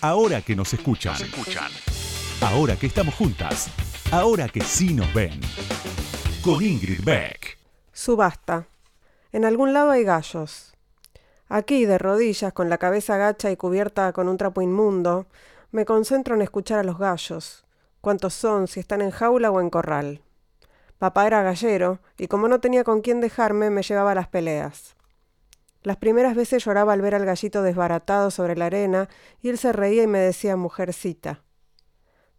Ahora que nos escuchan. Ahora que estamos juntas. Ahora que sí nos ven. Con Ingrid Beck. Subasta. En algún lado hay gallos. Aquí, de rodillas, con la cabeza gacha y cubierta con un trapo inmundo, me concentro en escuchar a los gallos. ¿Cuántos son? Si están en jaula o en corral. Papá era gallero, y como no tenía con quién dejarme, me llevaba a las peleas. Las primeras veces lloraba al ver al gallito desbaratado sobre la arena, y él se reía y me decía mujercita.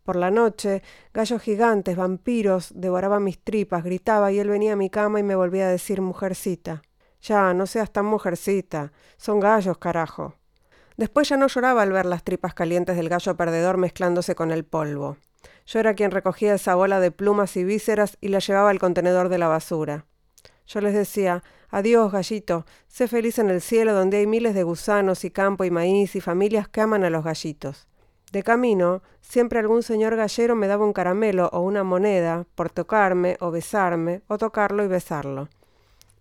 Por la noche, gallos gigantes, vampiros, devoraban mis tripas, gritaba y él venía a mi cama y me volvía a decir mujercita. Ya, no seas tan mujercita, son gallos, carajo. Después ya no lloraba al ver las tripas calientes del gallo perdedor mezclándose con el polvo. Yo era quien recogía esa bola de plumas y vísceras y la llevaba al contenedor de la basura. Yo les decía, adiós, gallito, sé feliz en el cielo donde hay miles de gusanos y campo y maíz y familias que aman a los gallitos. De camino, siempre algún señor gallero me daba un caramelo o una moneda por tocarme o besarme o tocarlo y besarlo.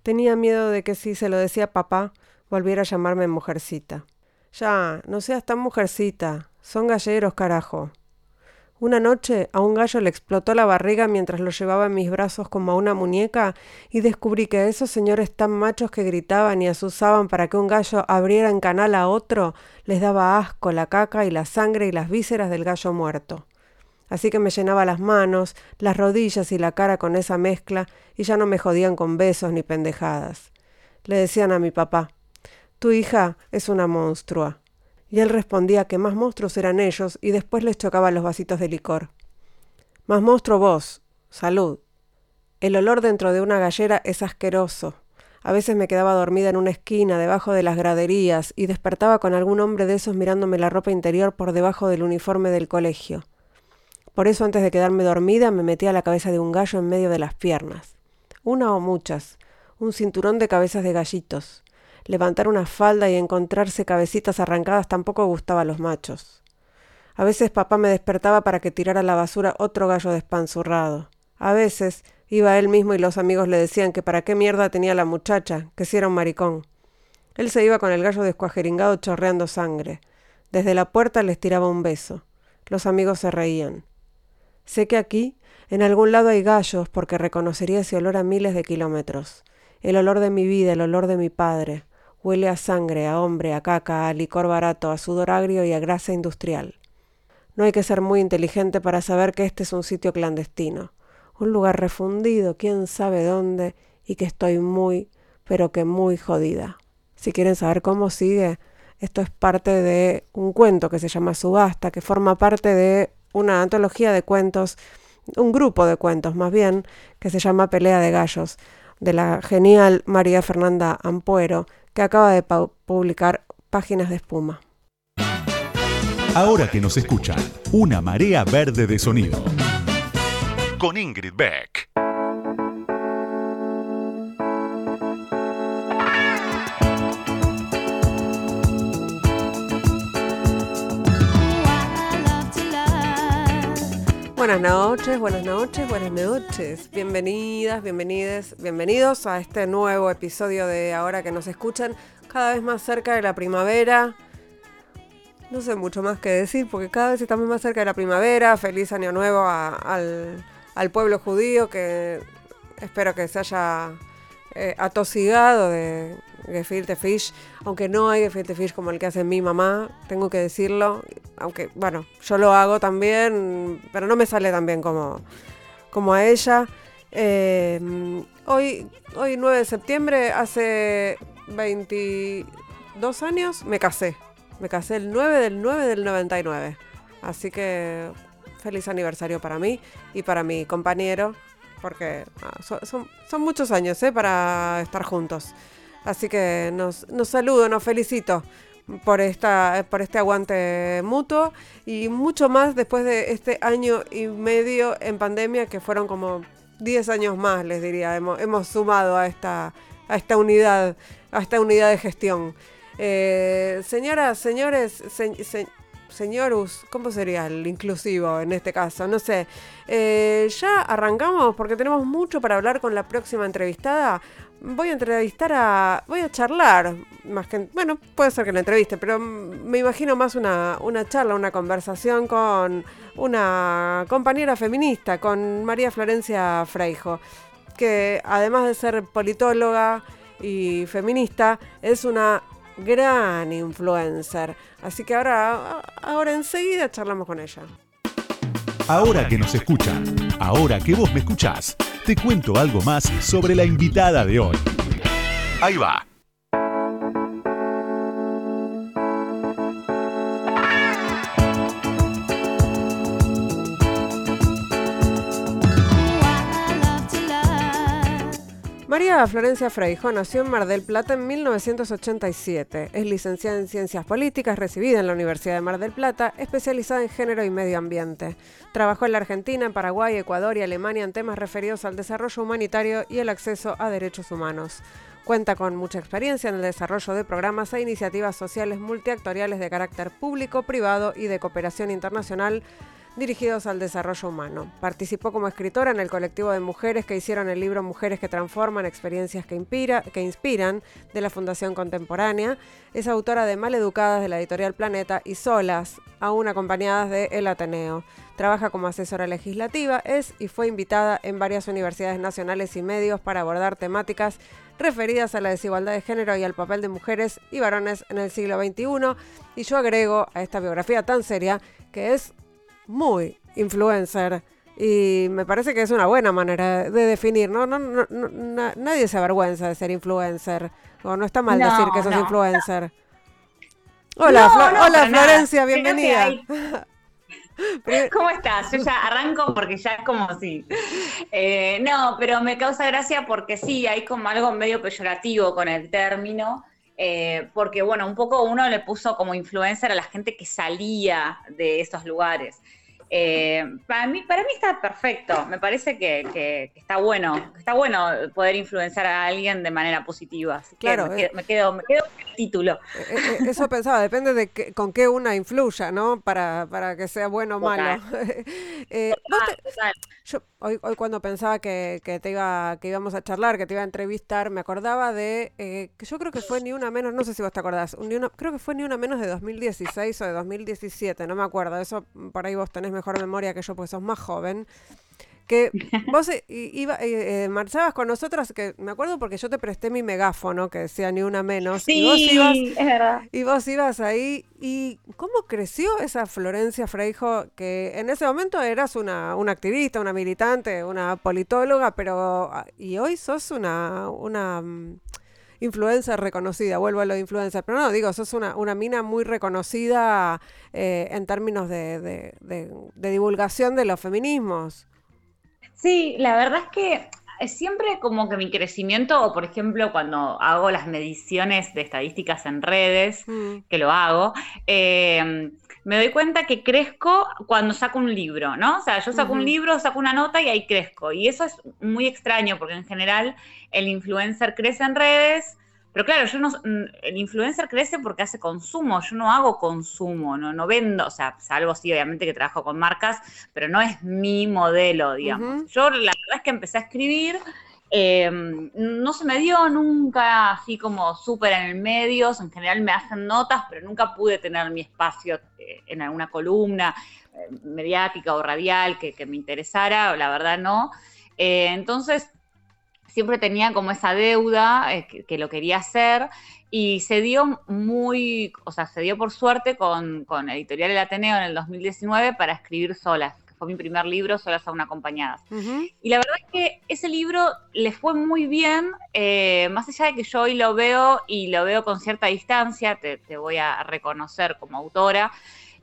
Tenía miedo de que si se lo decía papá, volviera a llamarme mujercita. Ya, no seas tan mujercita, son galleros, carajo. Una noche a un gallo le explotó la barriga mientras lo llevaba en mis brazos como a una muñeca y descubrí que a esos señores tan machos que gritaban y asusaban para que un gallo abriera en canal a otro les daba asco la caca y la sangre y las vísceras del gallo muerto. Así que me llenaba las manos, las rodillas y la cara con esa mezcla y ya no me jodían con besos ni pendejadas. Le decían a mi papá, tu hija es una monstrua y él respondía que más monstruos eran ellos y después les chocaba los vasitos de licor. Más monstruo vos. Salud. El olor dentro de una gallera es asqueroso. A veces me quedaba dormida en una esquina debajo de las graderías y despertaba con algún hombre de esos mirándome la ropa interior por debajo del uniforme del colegio. Por eso antes de quedarme dormida me metía la cabeza de un gallo en medio de las piernas. Una o muchas. Un cinturón de cabezas de gallitos. Levantar una falda y encontrarse cabecitas arrancadas tampoco gustaba a los machos. A veces papá me despertaba para que tirara a la basura otro gallo despanzurrado. A veces iba él mismo y los amigos le decían que para qué mierda tenía la muchacha, que si era un maricón. Él se iba con el gallo descuajeringado chorreando sangre. Desde la puerta les tiraba un beso. Los amigos se reían. Sé que aquí, en algún lado hay gallos, porque reconocería ese olor a miles de kilómetros. El olor de mi vida, el olor de mi padre. Huele a sangre, a hombre, a caca, a licor barato, a sudor agrio y a grasa industrial. No hay que ser muy inteligente para saber que este es un sitio clandestino, un lugar refundido, quién sabe dónde, y que estoy muy, pero que muy jodida. Si quieren saber cómo sigue, esto es parte de un cuento que se llama Subasta, que forma parte de una antología de cuentos, un grupo de cuentos más bien, que se llama Pelea de Gallos, de la genial María Fernanda Ampuero, que acaba de publicar Páginas de Espuma. Ahora que nos escuchan, una marea verde de sonido. Con Ingrid Beck. Buenas noches, buenas noches, buenas noches. Bienvenidas, bienvenidas, bienvenidos a este nuevo episodio de Ahora que nos escuchan, cada vez más cerca de la primavera. No sé mucho más que decir porque cada vez estamos más cerca de la primavera. Feliz año nuevo al, pueblo judío que espero que se haya eh, atosigado de, gefilte fish, aunque no hay gefilte fish como el que hace mi mamá, tengo que decirlo, aunque bueno, yo lo hago también, pero no me sale tan bien como, como a ella. Eh, hoy, hoy 9 de septiembre, hace 22 años, me casé. Me casé el 9 del 9 del 99. Así que feliz aniversario para mí y para mi compañero, porque ah, son, son, muchos años ¿eh? para estar juntos. Así que nos, saludo, nos felicito por, esta, por este aguante mutuo y mucho más después de este año y medio en pandemia que fueron como 10 años más, les diría, hemos, sumado a esta, a esta unidad, a esta unidad de gestión. Eh, señoras, señores, señorus, ¿cómo sería el inclusivo en este caso? No sé. Eh, ya arrancamos porque tenemos mucho para hablar con la próxima entrevistada. Voy a entrevistar a. Voy a charlar. Más que. Bueno, puede ser que la entreviste, pero me imagino más una, una charla, una conversación con una compañera feminista, con María Florencia Freijo, que además de ser politóloga y feminista, es una gran influencer. Así que ahora, ahora enseguida charlamos con ella. Ahora que nos escuchan, ahora que vos me escuchás, te cuento algo más sobre la invitada de hoy. Ahí va. María Florencia Freijo nació en Mar del Plata en 1987. Es licenciada en Ciencias Políticas, recibida en la Universidad de Mar del Plata, especializada en género y medio ambiente. Trabajó en la Argentina, en Paraguay, Ecuador y Alemania en temas referidos al desarrollo humanitario y el acceso a derechos humanos. Cuenta con mucha experiencia en el desarrollo de programas e iniciativas sociales multiactoriales de carácter público, privado y de cooperación internacional dirigidos al desarrollo humano. Participó como escritora en el colectivo de mujeres que hicieron el libro Mujeres que Transforman, Experiencias que, que Inspiran de la Fundación Contemporánea. Es autora de Maleducadas de la editorial Planeta y Solas, aún acompañadas de El Ateneo. Trabaja como asesora legislativa, es y fue invitada en varias universidades nacionales y medios para abordar temáticas referidas a la desigualdad de género y al papel de mujeres y varones en el siglo XXI. Y yo agrego a esta biografía tan seria que es muy influencer. Y me parece que es una buena manera de definir, ¿no? no, no, nadie se avergüenza de ser influencer. O no está mal decir que sos influencer. Hola, hola Florencia, bienvenida. ¿Cómo estás? Yo ya arranco porque ya es como si. Eh, no, pero me causa gracia porque sí, hay como algo medio peyorativo con el término. Eh, porque, bueno, un poco uno le puso como influencer a la gente que salía de esos lugares. Eh, para, mí, para mí está perfecto, me parece que, está bueno, está bueno poder influenciar a alguien de manera positiva. claro, eh. me, quedo, me, quedo, con el título. Eh, eso pensaba, depende de con qué una influya, ¿no? Para, para que sea bueno o malo. yo hoy, hoy cuando pensaba que, te iba, que íbamos a charlar, que te iba a entrevistar, me acordaba de que yo creo que fue ni una menos, no sé si vos te acordás, creo que fue ni una menos de 2016 o de 2017, no me acuerdo, eso por ahí vos tenés mejor memoria que yo porque sos más joven, que vos eh, iba, eh, eh, marchabas con nosotras, que me acuerdo porque yo te presté mi megáfono, que decía ni una menos. Sí, y vos ibas, es verdad. Y vos ibas ahí. ¿Y cómo creció esa Florencia Freijo, que en ese momento eras una, una activista, una militante, una politóloga, pero... Ah, y hoy sos una... una mm, influencer reconocida, vuelvo a lo de influencer, pero no, digo, sos una, una mina muy reconocida eh, en términos de, divulgación de los feminismos. Sí, la verdad es que siempre como que mi crecimiento, o por ejemplo cuando hago las mediciones de estadísticas en redes, mm. que lo hago, eh, me doy cuenta que crezco cuando saco un libro, ¿no? O sea, yo saco un libro, saco una nota y ahí crezco. Y eso es muy extraño porque en general el influencer crece en redes, pero claro, yo no, el influencer crece porque hace consumo, yo no hago consumo, no, no vendo, o sea, salvo sí, obviamente que trabajo con marcas, pero no es mi modelo, digamos. Yo la verdad es que empecé a escribir Em, no se me dio nunca así como súper en el medio, en general me hacen notas, pero nunca pude tener mi espacio eh, en alguna columna eh, mediática o radial que, me interesara, la verdad no. Eh, entonces, siempre tenía como esa deuda que, que, lo quería hacer y se dio muy, o sea, se dio por suerte con, con Editorial El Ateneo en el 2019 para escribir solas fue mi primer libro, Solas aún acompañadas. Y la verdad es que ese libro le fue muy bien, eh, más allá de que yo hoy lo veo y lo veo con cierta distancia, te, voy a reconocer como autora,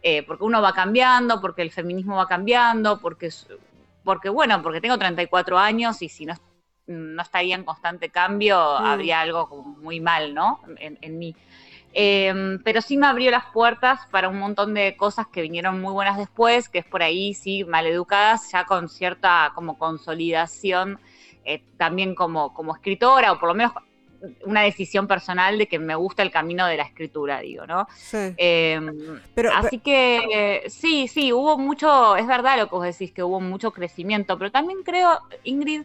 eh, porque uno va cambiando, porque el feminismo va cambiando, porque, porque bueno, porque tengo 34 años y si no, no estaría en constante cambio, mm. habría algo muy mal, ¿no? En, en mí. Em, pero sí me abrió las puertas para un montón de cosas que vinieron muy buenas después, que es por ahí, sí, maleducadas, ya con cierta como consolidación, eh, también como, como escritora, o por lo menos una decisión personal de que me gusta el camino de la escritura, digo, ¿no? Sí. Em, pero, así que sí, sí, hubo mucho, es verdad lo que vos decís, que hubo mucho crecimiento, pero también creo, Ingrid,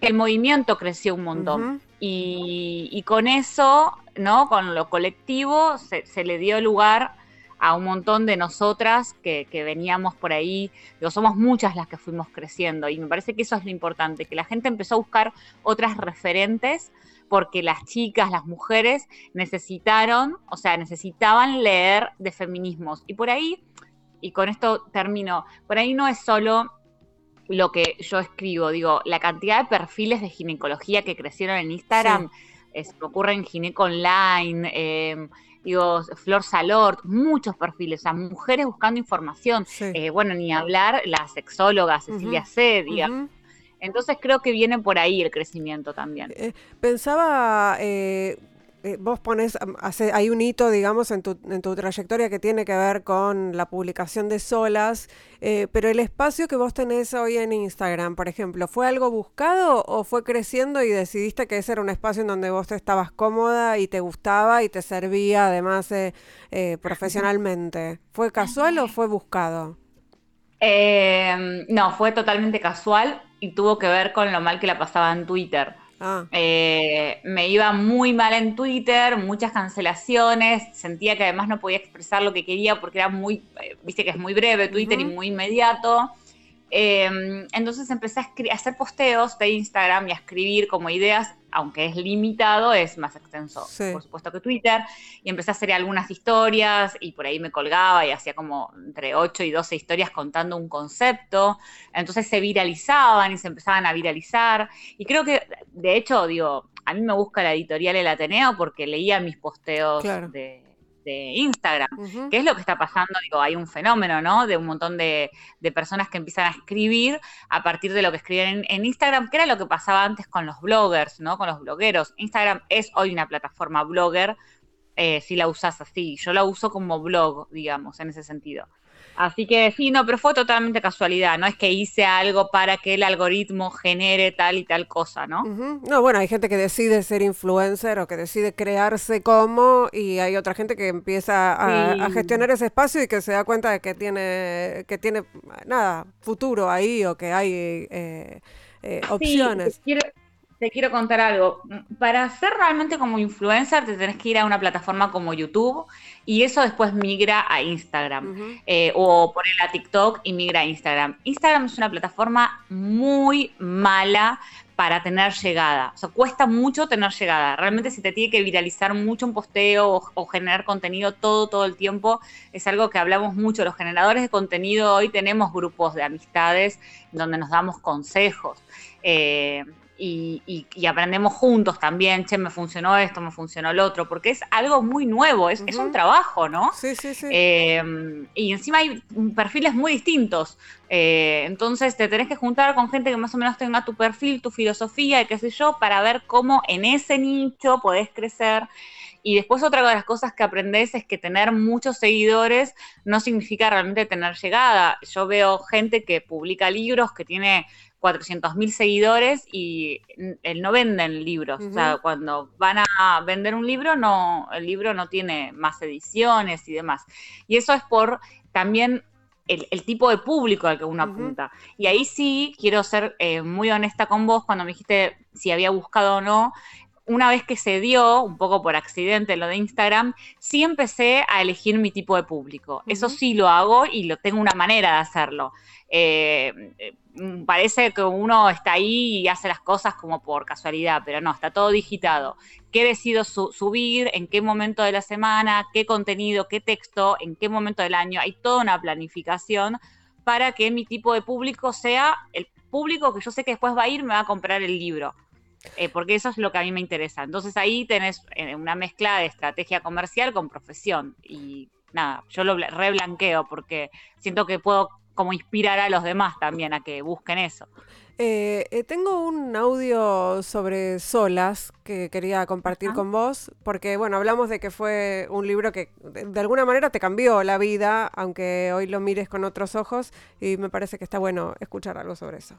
el movimiento creció un montón. y, con eso, ¿no? Con lo colectivo, se, se le dio lugar a un montón de nosotras que, veníamos por ahí, digo, somos muchas las que fuimos creciendo y me parece que eso es lo importante, que la gente empezó a buscar otras referentes porque las chicas, las mujeres necesitaron, o sea, necesitaban leer de feminismos. Y por ahí, y con esto termino, por ahí no es solo lo que yo escribo, digo, la cantidad de perfiles de ginecología que crecieron en Instagram, es, ocurre en Gineco Online, eh, digo, Flor Salort, muchos perfiles, o sea, mujeres buscando información. Eh, bueno, ni hablar la sexóloga Cecilia uh Entonces creo que viene por ahí el crecimiento también. Eh, pensaba, eh, eh, vos pones, hace, hay un hito, digamos, en tu, en tu trayectoria que tiene que ver con la publicación de solas, eh, pero el espacio que vos tenés hoy en Instagram, por ejemplo, ¿fue algo buscado o fue creciendo y decidiste que ese era un espacio en donde vos estabas cómoda y te gustaba y te servía además eh, profesionalmente? ¿Fue casual o fue buscado? no, fue totalmente casual y tuvo que ver con lo mal que la pasaba en Twitter. Ah. Eh, me iba muy mal en Twitter, muchas cancelaciones, sentía que además no podía expresar lo que quería porque era muy, eh, viste que es muy breve Twitter y muy inmediato. Em, entonces empecé a, hacer posteos de Instagram y a escribir como ideas, aunque es limitado, es más extenso, por supuesto, que Twitter. Y empecé a hacer algunas historias y por ahí me colgaba y hacía como entre 8 y 12 historias contando un concepto. Entonces se viralizaban y se empezaban a viralizar. Y creo que, de hecho, digo, a mí me busca la editorial El Ateneo porque leía mis posteos de de Instagram, ¿Qué es lo que está pasando, digo, hay un fenómeno, ¿no? De un montón de, personas que empiezan a escribir a partir de lo que escriben en, Instagram, que era lo que pasaba antes con los bloggers, ¿no? Con los blogueros. Instagram es hoy una plataforma blogger, eh, si la usas así. Yo la uso como blog, digamos, en ese sentido. Así que sí, no, pero fue totalmente casualidad, no es que hice algo para que el algoritmo genere tal y tal cosa, ¿no? No, bueno, hay gente que decide ser influencer o que decide crearse como y hay otra gente que empieza a, gestionar ese espacio y que se da cuenta de que tiene, que tiene nada, futuro ahí o que hay eh, eh, opciones te quiero contar algo. Para ser realmente como influencer, te tenés que ir a una plataforma como YouTube y eso después migra a Instagram. Eh, o poner a TikTok y migra a Instagram. Instagram es una plataforma muy mala para tener llegada. O sea, cuesta mucho tener llegada. Realmente si te tiene que viralizar mucho un posteo o, generar contenido todo, todo el tiempo, es algo que hablamos mucho. Los generadores de contenido hoy tenemos grupos de amistades donde nos damos consejos. Eh, y, aprendemos juntos también, che, me funcionó esto, me funcionó el otro, porque es algo muy nuevo, es, un trabajo, ¿no? Sí, sí, sí. Eh, y encima hay perfiles muy distintos, eh, entonces te tenés que juntar con gente que más o menos tenga tu perfil, tu filosofía y qué sé yo, para ver cómo en ese nicho podés crecer. Y después otra de las cosas que aprendes es que tener muchos seguidores no significa realmente tener llegada. Yo veo gente que publica libros, que tiene 400.000 seguidores y él no venden libros. O sea, cuando van a vender un libro, no, el libro no tiene más ediciones y demás. Y eso es por también el, tipo de público al que uno apunta. Y ahí sí quiero ser eh, muy honesta con vos cuando me dijiste si había buscado o no una vez que se dio, un poco por accidente lo de Instagram, sí empecé a elegir mi tipo de público. Eso sí lo hago y lo tengo una manera de hacerlo. Eh, eh, parece que uno está ahí y hace las cosas como por casualidad, pero no, está todo digitado. ¿Qué decido subir? ¿En qué momento de la semana? ¿Qué contenido? ¿Qué texto? ¿En qué momento del año? Hay toda una planificación para que mi tipo de público sea el público que yo sé que después va a ir, me va a comprar el libro. Eh, porque eso es lo que a mí me interesa. Entonces ahí tenés eh, una mezcla de estrategia comercial con profesión. Y nada, yo lo reblanqueo porque siento que puedo como inspirar a los demás también a que busquen eso. Eh, tengo un audio sobre Solas que quería compartir con vos, porque bueno, hablamos de que fue un libro que de, alguna manera te cambió la vida, aunque hoy lo mires con otros ojos, y me parece que está bueno escuchar algo sobre eso.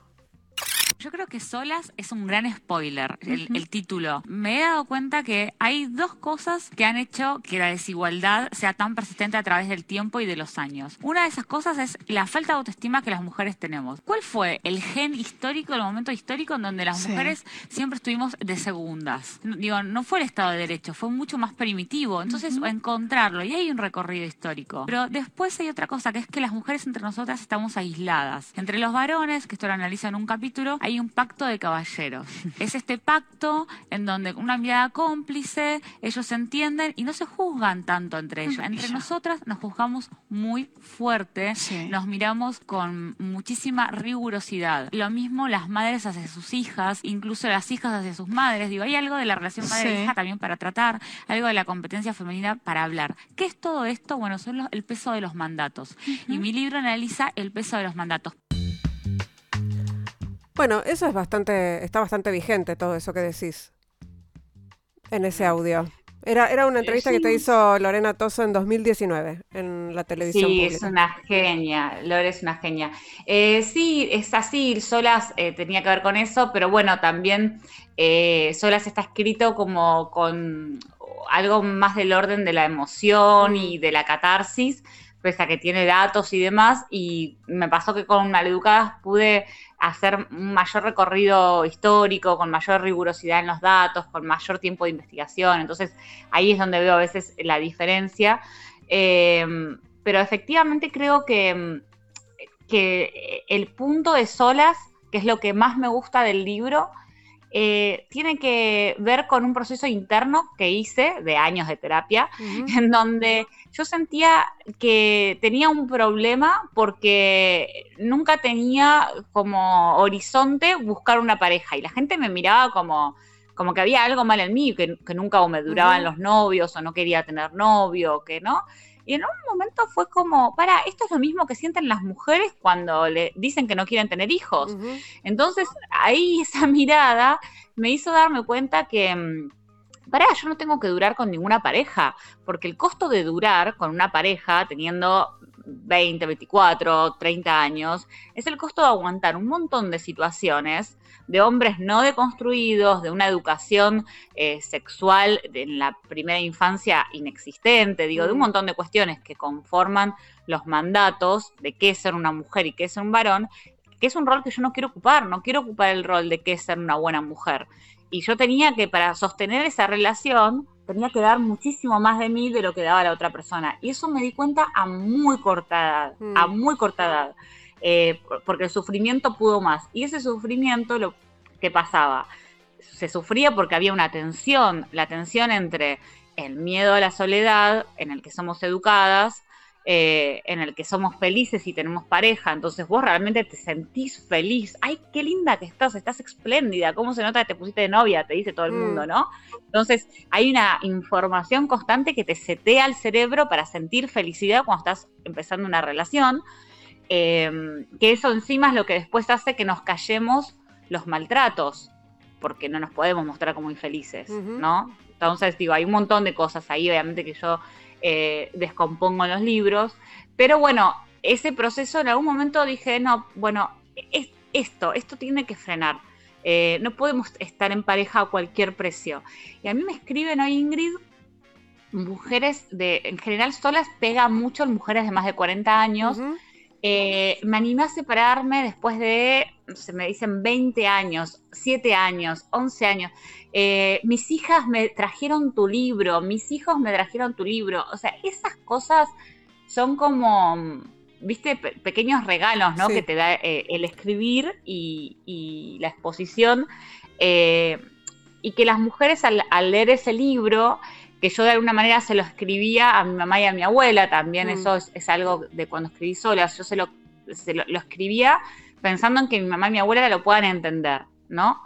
Yo creo que Solas es un gran spoiler, el, título. Me he dado cuenta que hay dos cosas que han hecho que la desigualdad sea tan persistente a través del tiempo y de los años. Una de esas cosas es la falta de autoestima que las mujeres tenemos. ¿Cuál fue el gen histórico, el momento histórico en donde las mujeres siempre estuvimos de segundas? Digo, no fue el Estado de Derecho, fue mucho más primitivo. Entonces, encontrarlo, y hay un recorrido histórico. Pero después hay otra cosa, que es que las mujeres entre nosotras estamos aisladas. Entre los varones, que esto lo analiza en un capítulo, hay un pacto de caballeros. Es este pacto en donde una mirada cómplice, ellos se entienden y no se juzgan tanto entre ellos. Entre nosotras nos juzgamos muy fuerte, nos miramos con muchísima rigurosidad. Lo mismo las madres hacia sus hijas, incluso las hijas hacia sus madres. Digo, hay algo de la relación madre-hija también para tratar, algo de la competencia femenina para hablar. ¿Qué es todo esto? Bueno, son el peso de los mandatos. Y mi libro analiza el peso de los mandatos. Bueno, eso es bastante, está bastante vigente todo eso que decís en ese audio. Era, era una entrevista que te hizo Lorena Toso en 2019 en la televisión. Sí, es una genia, Lore es una genia. Eh, sí, es así, Solas eh, tenía que ver con eso, pero bueno, también eh, Solas está escrito como con algo más del orden de la emoción y de la catarsis, pese a que tiene datos y demás, y me pasó que con Maleducadas pude hacer un mayor recorrido histórico, con mayor rigurosidad en los datos, con mayor tiempo de investigación. Entonces ahí es donde veo a veces la diferencia. Eh, pero efectivamente creo que, que el punto de solas, que es lo que más me gusta del libro, eh, tiene que ver con un proceso interno que hice de años de terapia, en donde yo sentía que tenía un problema porque nunca tenía como horizonte buscar una pareja y la gente me miraba como, como que había algo mal en mí, que, nunca me duraban los novios o no quería tener novio, que no. Y en un momento fue como, para, esto es lo mismo que sienten las mujeres cuando le dicen que no quieren tener hijos. Entonces, ahí esa mirada me hizo darme cuenta que, mm, para, yo no tengo que durar con ninguna pareja, porque el costo de durar con una pareja teniendo 20, 24, 30 años, es el costo de aguantar un montón de situaciones de hombres no deconstruidos, de una educación eh, sexual en la primera infancia inexistente, digo, de un montón de cuestiones que conforman los mandatos de qué es ser una mujer y qué es ser un varón, que es un rol que yo no quiero ocupar, no quiero ocupar el rol de qué es ser una buena mujer. Y yo tenía que, para sostener esa relación, tenía que dar muchísimo más de mí de lo que daba la otra persona. Y eso me di cuenta a muy corta edad, a mm. muy corta edad. Eh, porque el sufrimiento pudo más. Y ese sufrimiento, lo que pasaba, se sufría porque había una tensión, la tensión entre el miedo a la soledad, en el que somos educadas, eh, en el que somos felices y tenemos pareja, entonces vos realmente te sentís feliz. Ay, qué linda que estás, estás espléndida, cómo se nota que te pusiste de novia, te dice todo el mundo, mm. ¿no? Entonces hay una información constante que te setea el cerebro para sentir felicidad cuando estás empezando una relación. Em, que eso encima es lo que después hace que nos callemos los maltratos, porque no nos podemos mostrar como infelices, ¿no? Entonces, digo, hay un montón de cosas ahí, obviamente, que yo eh, descompongo los libros, pero bueno, ese proceso en algún momento dije, no, bueno, es, esto, esto tiene que frenar. Eh, no podemos estar en pareja a cualquier precio. Y a mí me escriben hoy, Ingrid, mujeres de, en general solas pega mucho en mujeres de más de 40 años. Eh, me animé a separarme después de, se me dicen 20 años, 7 años, 11 años. Eh, mis hijas me trajeron tu libro, mis hijos me trajeron tu libro. O sea, esas cosas son como, viste, pequeños regalos, ¿no? Que te da eh, el escribir y, la exposición. y que las mujeres al leer ese libro que yo de alguna manera se lo escribía a mi mamá y a mi abuela, también mm. eso es, algo de cuando escribí sola, yo se, lo, lo, escribía pensando en que mi mamá y mi abuela lo puedan entender, ¿no?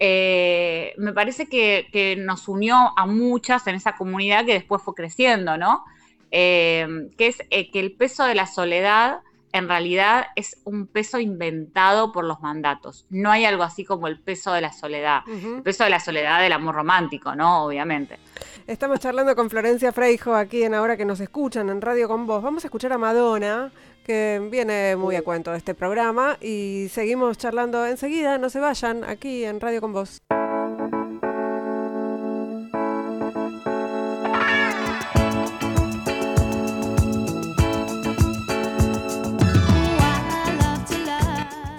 Eh, me parece que, nos unió a muchas en esa comunidad que después fue creciendo, ¿no? Eh, que es eh, que el peso de la soledad en realidad es un peso inventado por los mandatos. No hay algo así como el peso de la soledad. El peso de la soledad del amor romántico, ¿no? Obviamente. Estamos charlando con Florencia Freijo aquí en Ahora que nos escuchan en Radio con Vos. Vamos a escuchar a Madonna, que viene muy a cuento de este programa y seguimos charlando enseguida, no se vayan aquí en Radio con Vos.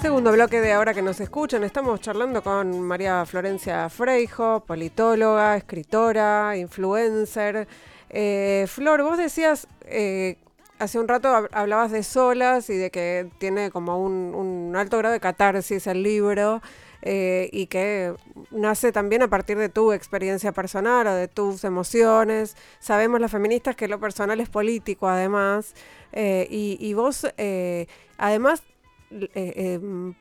Segundo bloque de ahora que nos escuchan, estamos charlando con María Florencia Freijo, politóloga, escritora, influencer. Eh, Flor, vos decías eh, hace un rato hablabas de solas y de que tiene como un, alto grado de catarsis el libro eh, y que nace también a partir de tu experiencia personal o de tus emociones. Sabemos las feministas que lo personal es político además y, vos además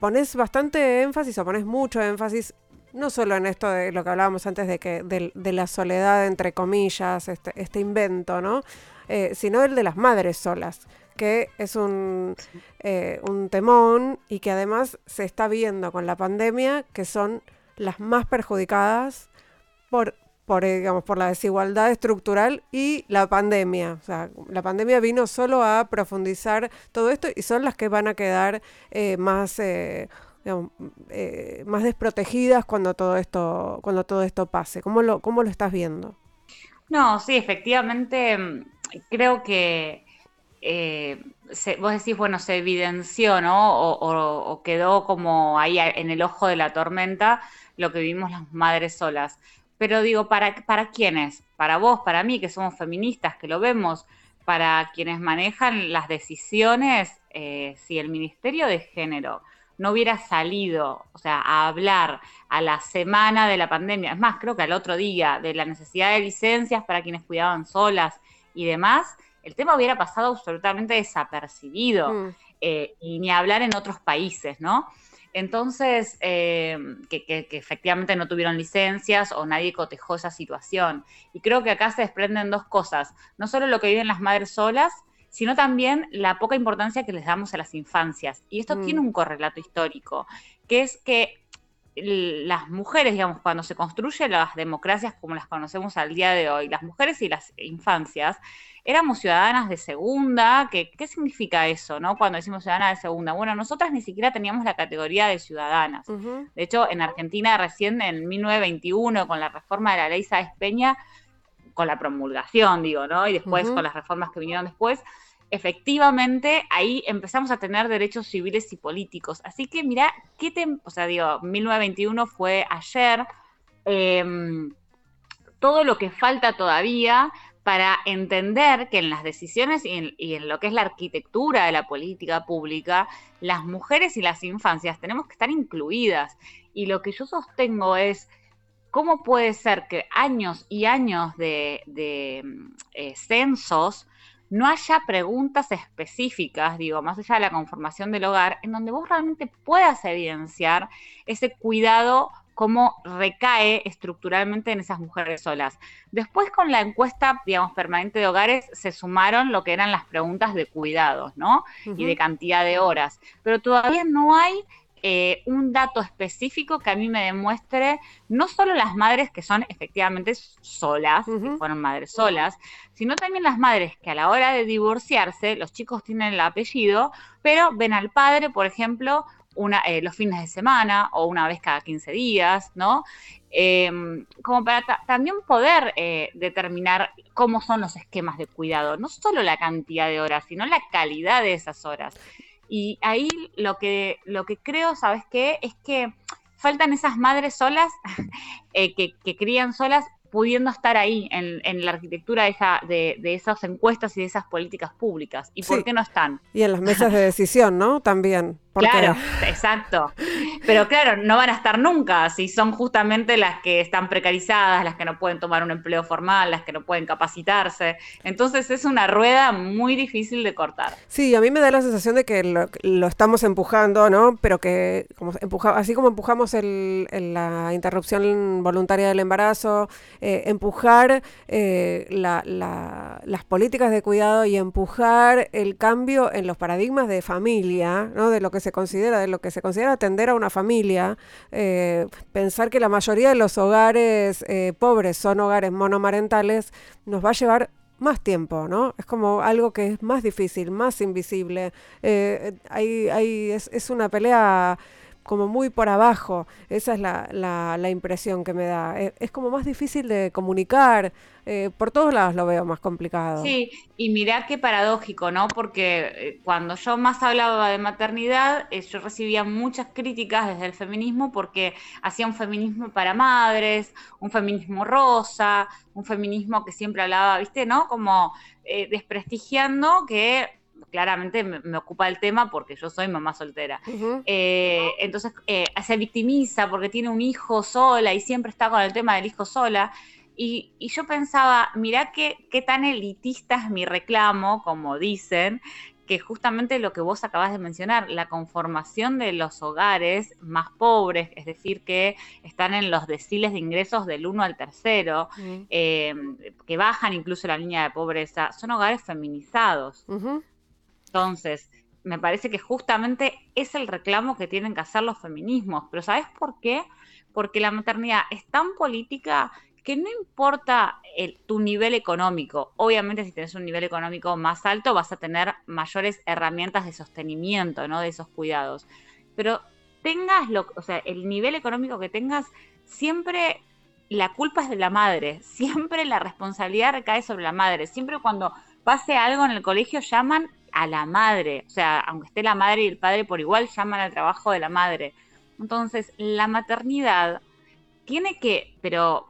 pones bastante énfasis o pones mucho énfasis no solo en esto de lo que hablábamos antes de que de, la soledad entre comillas, este, este invento, ¿no? Eh, sino el de las madres solas, que es un, eh, un temón y que además se está viendo con la pandemia que son las más perjudicadas por, por, eh, digamos, por la desigualdad estructural y la pandemia. O sea, la pandemia vino solo a profundizar todo esto y son las que van a quedar más, más desprotegidas cuando todo esto, cuando todo esto pase. ¿Cómo lo, cómo lo estás viendo? No, sí, efectivamente creo que eh, vos decís, bueno, se evidenció, ¿no? O, quedó como ahí en el ojo de la tormenta lo que vivimos las madres solas. Pero digo, ¿para, ¿para quiénes? Para vos, para mí, que somos feministas, que lo vemos, para quienes manejan las decisiones, eh, si el Ministerio de Género no hubiera salido, o sea, a hablar a la semana de la pandemia, es más, creo que al otro día, de la necesidad de licencias para quienes cuidaban solas y demás, el tema hubiera pasado absolutamente desapercibido, mm. eh, y ni hablar en otros países, ¿no? Entonces, eh, que, efectivamente no tuvieron licencias o nadie cotejó esa situación. Y creo que acá se desprenden dos cosas, no solo lo que viven las madres solas, sino también la poca importancia que les damos a las infancias. Y esto mm. tiene un correlato histórico, que es que las mujeres, digamos, cuando se construyen las democracias como las conocemos al día de hoy, las mujeres y las infancias, éramos ciudadanas de segunda, ¿qué significa eso, no? Cuando decimos ciudadanas de segunda, bueno, nosotras ni siquiera teníamos la categoría de ciudadanas. De hecho, en Argentina recién en 1921, con la reforma de la ley Sáez Peña, con la promulgación, digo, ¿no? Y después con las reformas que vinieron después, efectivamente ahí empezamos a tener derechos civiles y políticos. Así que mira, ¿qué te, o sea, digo, 1921 fue ayer, em, todo lo que falta todavía para entender que en las decisiones y en, lo que es la arquitectura de la política pública, las mujeres y las infancias tenemos que estar incluidas. Y lo que yo sostengo es, ¿cómo puede ser que años y años de, eh, censos no haya preguntas específicas, digo, más allá de la conformación del hogar, en donde vos realmente puedas evidenciar ese cuidado cómo recae estructuralmente en esas mujeres solas. Después con la encuesta, digamos, permanente de hogares, se sumaron lo que eran las preguntas de cuidados, ¿no? Y de cantidad de horas. Pero todavía no hay eh, un dato específico que a mí me demuestre no solo las madres que son efectivamente solas, que fueron madres solas, sino también las madres que a la hora de divorciarse, los chicos tienen el apellido, pero ven al padre, por ejemplo, una, eh, los fines de semana o una vez cada 15 días, ¿no? Em, como para también poder eh, determinar cómo son los esquemas de cuidado, no solo la cantidad de horas, sino la calidad de esas horas. Y ahí lo que, lo que creo, ¿sabes qué? Es que faltan esas madres solas eh, que, que crían solas pudiendo estar ahí en, en la arquitectura de, esa, de, de, esas encuestas y de esas políticas públicas. ¿Y por qué no están? Y en las mesas de decisión, ¿no? También. Claro, exacto. Pero claro, no van a estar nunca si son justamente las que están precarizadas, las que no pueden tomar un empleo formal, las que no pueden capacitarse. Entonces es una rueda muy difícil de cortar. Sí, a mí me da la sensación de que lo, estamos empujando, ¿no? Pero que como empuja, así como empujamos el, la interrupción voluntaria del embarazo, eh, empujar eh, las políticas de cuidado y empujar el cambio en los paradigmas de familia, ¿no? De lo que se considera, de lo que se considera atender a una familia, eh, pensar que la mayoría de los hogares eh, pobres son hogares monomarentales, nos va a llevar más tiempo, ¿no? Es como algo que es más difícil, más invisible. Hay, hay, es una pelea como muy por abajo. Esa es la, la, impresión que me da. Eh, es, como más difícil de comunicar. Eh, por todos lados lo veo más complicado. Sí, y mirá qué paradójico, ¿no? Porque eh, cuando yo más hablaba de maternidad, yo recibía muchas críticas desde el feminismo porque hacía un feminismo para madres, un feminismo rosa, un feminismo que siempre hablaba, ¿viste? ¿No? Como desprestigiando que claramente me, ocupa el tema porque yo soy mamá soltera. Eh, entonces eh, se victimiza porque tiene un hijo sola y siempre está con el tema del hijo sola. Y, yo pensaba, mirá qué, qué tan elitista es mi reclamo, como dicen, que justamente lo que vos acabas de mencionar, la conformación de los hogares más pobres, es decir, que están en los deciles de ingresos del 1 al tercero, eh, que bajan incluso la línea de pobreza, son hogares feminizados. Entonces, me parece que justamente es el reclamo que tienen que hacer los feminismos. Pero ¿sabes por qué? Porque la maternidad es tan política que no importa tu nivel económico. Obviamente, si tienes un nivel económico más alto, vas a tener mayores herramientas de sostenimiento, ¿no? De esos cuidados. Pero tengas lo, o sea, el nivel económico que tengas, siempre la culpa es de la madre, siempre la responsabilidad recae sobre la madre, siempre cuando pase algo en el colegio llaman a la madre, o sea, aunque esté la madre y el padre por igual, llaman al trabajo de la madre. Entonces, la maternidad tiene que, pero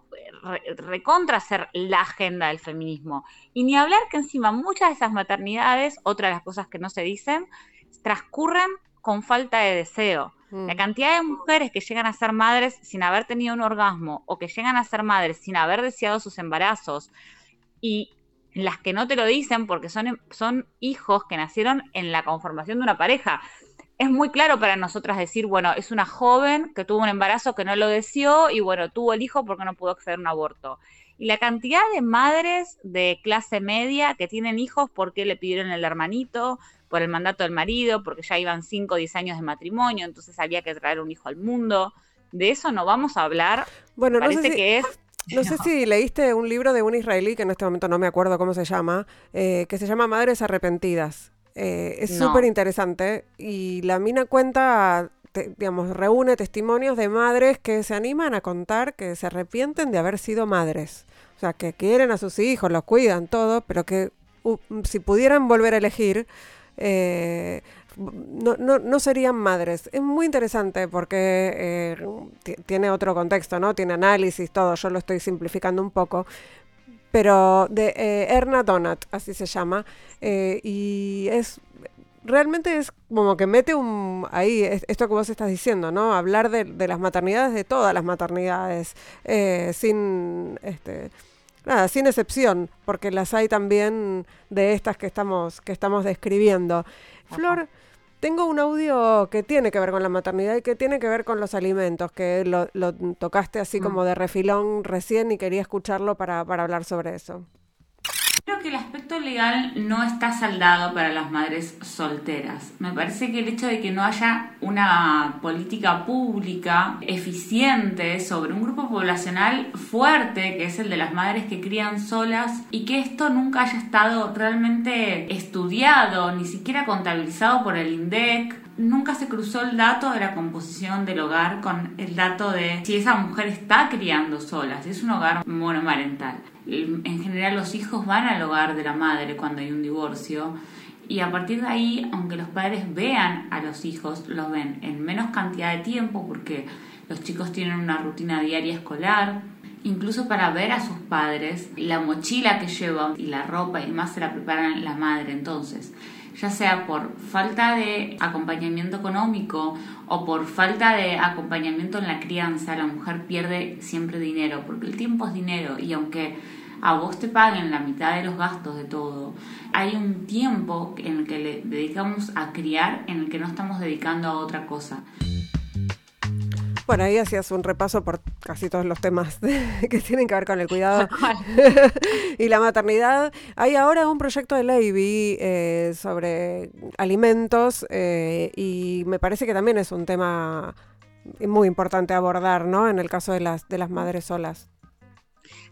recontra ser la agenda del feminismo. Y ni hablar que encima muchas de esas maternidades, otra de las cosas que no se dicen, transcurren con falta de deseo. La mm. cantidad de mujeres que llegan a ser madres sin haber tenido un orgasmo o que llegan a ser madres sin haber deseado sus embarazos y las que no te lo dicen porque son, son hijos que nacieron en la conformación de una pareja. Es muy claro para nosotras decir, bueno, es una joven que tuvo un embarazo que no lo deseó y bueno, tuvo el hijo porque no pudo acceder a un aborto. Y la cantidad de madres de clase media que tienen hijos porque le pidieron el hermanito, por el mandato del marido, porque ya iban 5 o 10 años de matrimonio, entonces había que traer un hijo al mundo. De eso no vamos a hablar. Bueno, Parece que es no sé si leíste un libro de un israelí, que en este momento no me acuerdo cómo se llama, eh, que se llama Madres Arrepentidas. Eh, es súper interesante y la mina cuenta, digamos, reúne testimonios de madres que se animan a contar que se arrepienten de haber sido madres. O sea, que quieren a sus hijos, los cuidan, todo, pero que si pudieran volver a elegir, eh, no, no, no, serían madres. Es muy interesante porque eh, tiene otro contexto, ¿no? Tiene análisis, todo. Yo lo estoy simplificando un poco. Pero de eh, Erna Donat, así se llama. Eh, y es realmente es como que mete un ahí esto que vos estás diciendo, ¿no? Hablar de, de las maternidades, de todas las maternidades, sin este nada, sin excepción, porque las hay también de estas que estamos, que estamos describiendo. Flor, tengo un audio que tiene que ver con la maternidad y que tiene que ver con los alimentos, que lo, tocaste así mm. como de refilón recién y quería escucharlo para, para hablar sobre eso. Creo que el aspecto legal no está saldado para las madres solteras. Me parece que el hecho de que no haya una política pública eficiente sobre un grupo poblacional fuerte, que es el de las madres que crían solas, y que esto nunca haya estado realmente estudiado, ni siquiera contabilizado por el INDEC, nunca se cruzó el dato de la composición del hogar con el dato de si esa mujer está criando sola, si es un hogar monomarental. En general los hijos van al hogar de la madre cuando hay un divorcio y a partir de ahí, aunque los padres vean a los hijos, los ven en menos cantidad de tiempo porque los chicos tienen una rutina diaria escolar, incluso para ver a sus padres, la mochila que llevan y la ropa y demás se la preparan la madre. Entonces ya sea por falta de acompañamiento económico o por falta de acompañamiento en la crianza, la mujer pierde siempre dinero, porque el tiempo es dinero y aunque a vos te paguen la mitad de los gastos de todo, hay un tiempo en el que le dedicamos a criar en el que no estamos dedicando a otra cosa. Bueno, ahí hacías un repaso por casi todos los temas que tienen que ver con el cuidado y la maternidad. Hay ahora un proyecto de ley eh, sobre alimentos eh, y me parece que también es un tema muy importante abordar, ¿no? En el caso de las, de las madres solas.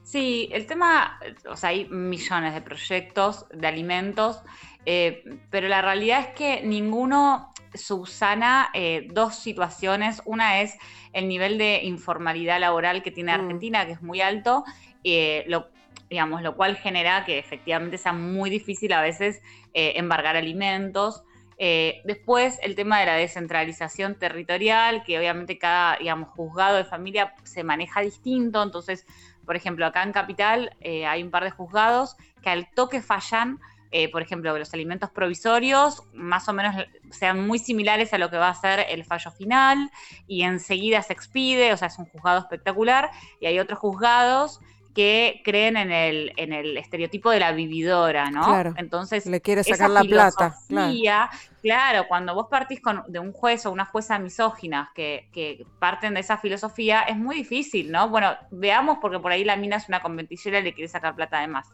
Sí, el tema, o sea, hay millones de proyectos de alimentos, eh, pero la realidad es que ninguno subsana eh, dos situaciones. Una es el nivel de informalidad laboral que tiene mm. Argentina, que es muy alto, eh, lo, digamos, lo cual genera que efectivamente sea muy difícil a veces embargar alimentos. después, el tema de la descentralización territorial, que obviamente cada, digamos, juzgado de familia se maneja distinto, entonces por ejemplo, acá en Capital eh, hay un par de juzgados que al toque fallan, eh, por ejemplo, los alimentos provisorios más o menos sean muy similares a lo que va a ser el fallo final y enseguida se expide, o sea, es un juzgado espectacular, y hay otros juzgados que creen en el, en el estereotipo de la vividora, ¿no? Claro. Entonces, le quiere sacar la plata. Claro. claro. cuando vos partís con, de un juez o una jueza misógina que, que, parten de esa filosofía, es muy difícil, ¿no? Bueno, veamos, porque por ahí la mina es una conventillera y le quiere sacar plata además.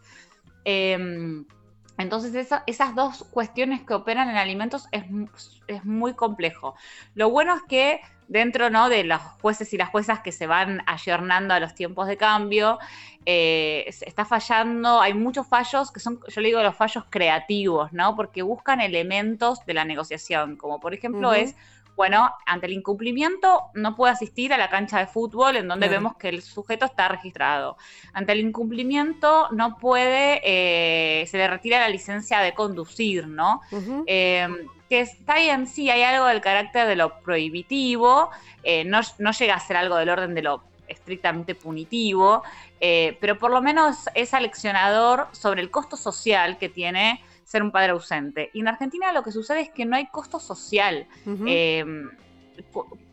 Eh, entonces esas dos cuestiones que operan en alimentos es, es, muy complejo. Lo bueno es que dentro ¿no? de los jueces y las juezas que se van ayornando a los tiempos de cambio, eh, está fallando, hay muchos fallos que son, yo le digo los fallos creativos, ¿no? Porque buscan elementos de la negociación, como por ejemplo es bueno, ante el incumplimiento no puede asistir a la cancha de fútbol en donde vemos que el sujeto está registrado. Ante el incumplimiento no puede, eh, se le retira la licencia de conducir, ¿no? Eh, que está en sí, hay algo del carácter de lo prohibitivo, eh, no, no, llega a ser algo del orden de lo estrictamente punitivo, pero por lo menos es aleccionador sobre el costo social que tiene ser un padre ausente. Y en Argentina lo que sucede es que no hay costo social.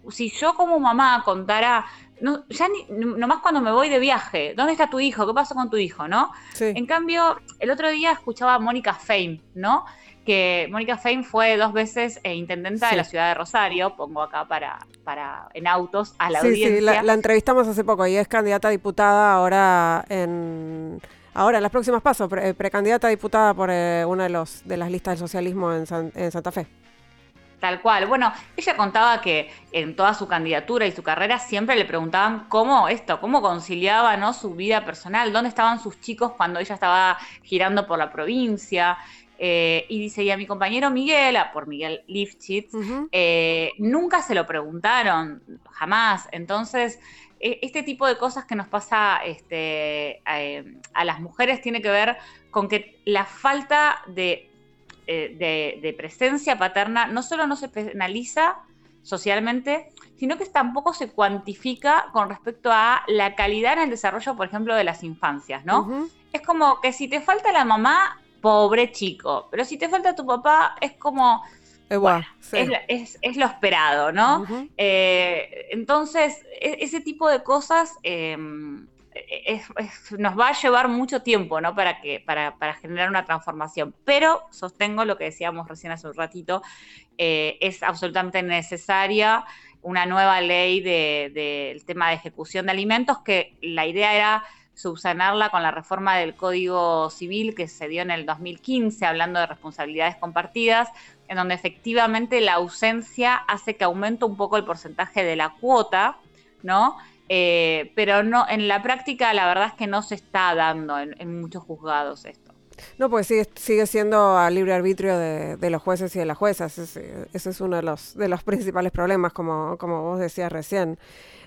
Si yo como mamá contara, no, ya ni, nomás cuando me voy de viaje, ¿dónde está tu hijo? ¿Qué pasó con tu hijo? ¿No? En cambio, el otro día escuchaba a Mónica Fame, ¿no? Que Mónica Fame fue dos veces eh, intendenta de la ciudad de Rosario, pongo acá para, para en autos a la audiencia. Sí, la, la entrevistamos hace poco y es candidata a diputada ahora en Ahora, en las próximas pasos, eh, precandidata a diputada por eh, una de, los, de las listas del socialismo en, Santa Fe. Tal cual. Bueno, ella contaba que en toda su candidatura y su carrera siempre le preguntaban cómo esto, cómo conciliaba ¿no? su vida personal, dónde estaban sus chicos cuando ella estaba girando por la provincia. Eh, y dice, y a mi compañero Miguel, por Miguel Lifchitz, nunca se lo preguntaron, jamás. Entonces, e, este tipo de cosas que nos pasa este, a, las mujeres tiene que ver con que la falta eh, de, de, presencia paterna no solo no se penaliza socialmente, sino que tampoco se cuantifica con respecto a la calidad en el desarrollo, por ejemplo, de las infancias, ¿no? Es como que si te falta la mamá, pobre chico, pero si te falta tu papá, es como es, lo esperado, ¿no? Eh, entonces, e, ese tipo de cosas nos va a llevar mucho tiempo, ¿no? Para, generar una transformación. Pero sostengo lo que decíamos recién hace un ratito, eh, es absolutamente necesaria una nueva ley del tema de ejecución de alimentos, que la idea era subsanarla con la reforma del Código Civil que se dio en el 2015, hablando de responsabilidades compartidas, en donde efectivamente la ausencia hace que aumente un poco el porcentaje de la cuota, ¿no? Eh, pero no, en la práctica la verdad es que no se está dando en, muchos juzgados esto. No, pues sigue, sigue siendo a libre arbitrio de, los jueces y de las juezas. Ese, es uno de los, de los principales problemas, como, como vos decías recién.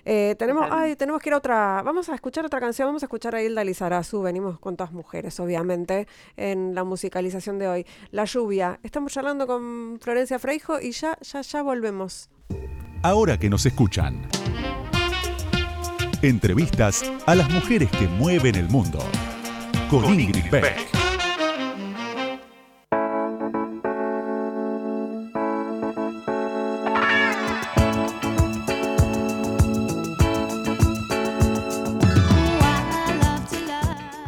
Eh, tenemos, ay, tenemos que ir a otra. Vamos a escuchar otra canción. Vamos a escuchar a Hilda Lizarazu. Venimos con todas mujeres, obviamente, en la musicalización de hoy. La lluvia. Estamos charlando con Florencia Freijo y ya, ya, ya volvemos. Ahora que nos escuchan. Entrevistas a las mujeres que mueven el mundo. Con, Ingrid Beck.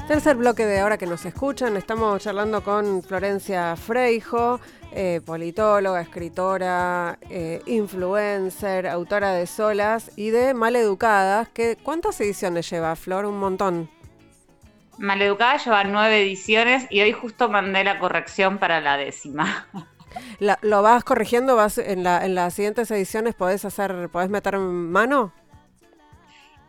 Tercer bloque de ahora que nos escuchan, estamos charlando con Florencia Freijo, eh, politóloga, escritora, eh, influencer, autora de Solas y de Maleducadas. Que, ¿Cuántas ediciones lleva, Flor? Un montón. Maleducada lleva nueve ediciones y hoy justo mandé la corrección para la décima. ¿Lo vas corrigiendo? ¿Vas en, la, en las siguientes ediciones podés hacer, podés meter mano?